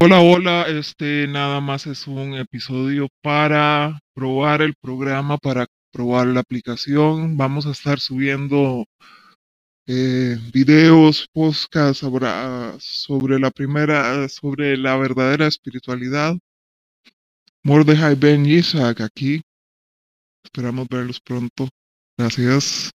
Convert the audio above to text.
Hola, hola, este nada más es un episodio para probar el programa, para probar la aplicación. Vamos a estar subiendo eh, videos, podcasts ah, sobre, la primera, sobre la verdadera espiritualidad. Mordejai Ben Isaac aquí. Esperamos verlos pronto. Gracias.